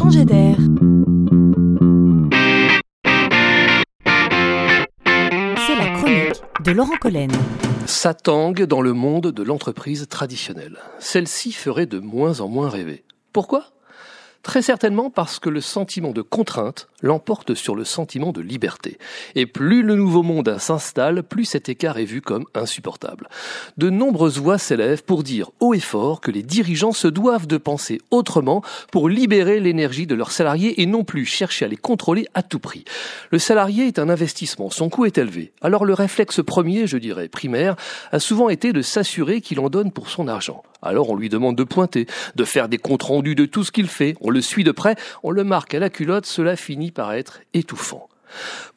changer d'air. C'est la chronique de Laurent Collen. Ça tangue dans le monde de l'entreprise traditionnelle. Celle-ci ferait de moins en moins rêver. Pourquoi? Très certainement parce que le sentiment de contrainte l'emporte sur le sentiment de liberté. Et plus le nouveau monde s'installe, plus cet écart est vu comme insupportable. De nombreuses voix s'élèvent pour dire haut et fort que les dirigeants se doivent de penser autrement pour libérer l'énergie de leurs salariés et non plus chercher à les contrôler à tout prix. Le salarié est un investissement, son coût est élevé. Alors le réflexe premier, je dirais primaire, a souvent été de s'assurer qu'il en donne pour son argent. Alors on lui demande de pointer, de faire des comptes rendus de tout ce qu'il fait, on le suit de près, on le marque à la culotte, cela finit par être étouffant.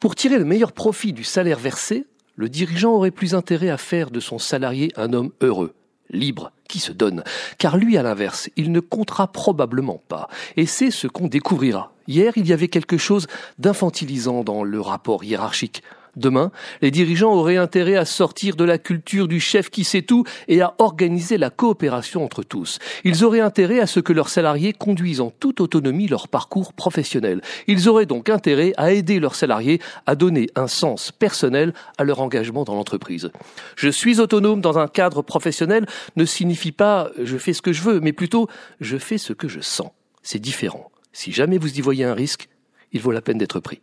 Pour tirer le meilleur profit du salaire versé, le dirigeant aurait plus intérêt à faire de son salarié un homme heureux, libre, qui se donne, car lui, à l'inverse, il ne comptera probablement pas, et c'est ce qu'on découvrira. Hier, il y avait quelque chose d'infantilisant dans le rapport hiérarchique. Demain, les dirigeants auraient intérêt à sortir de la culture du chef qui sait tout et à organiser la coopération entre tous. Ils auraient intérêt à ce que leurs salariés conduisent en toute autonomie leur parcours professionnel. Ils auraient donc intérêt à aider leurs salariés à donner un sens personnel à leur engagement dans l'entreprise. Je suis autonome dans un cadre professionnel ne signifie pas je fais ce que je veux, mais plutôt je fais ce que je sens. C'est différent. Si jamais vous y voyez un risque, il vaut la peine d'être pris.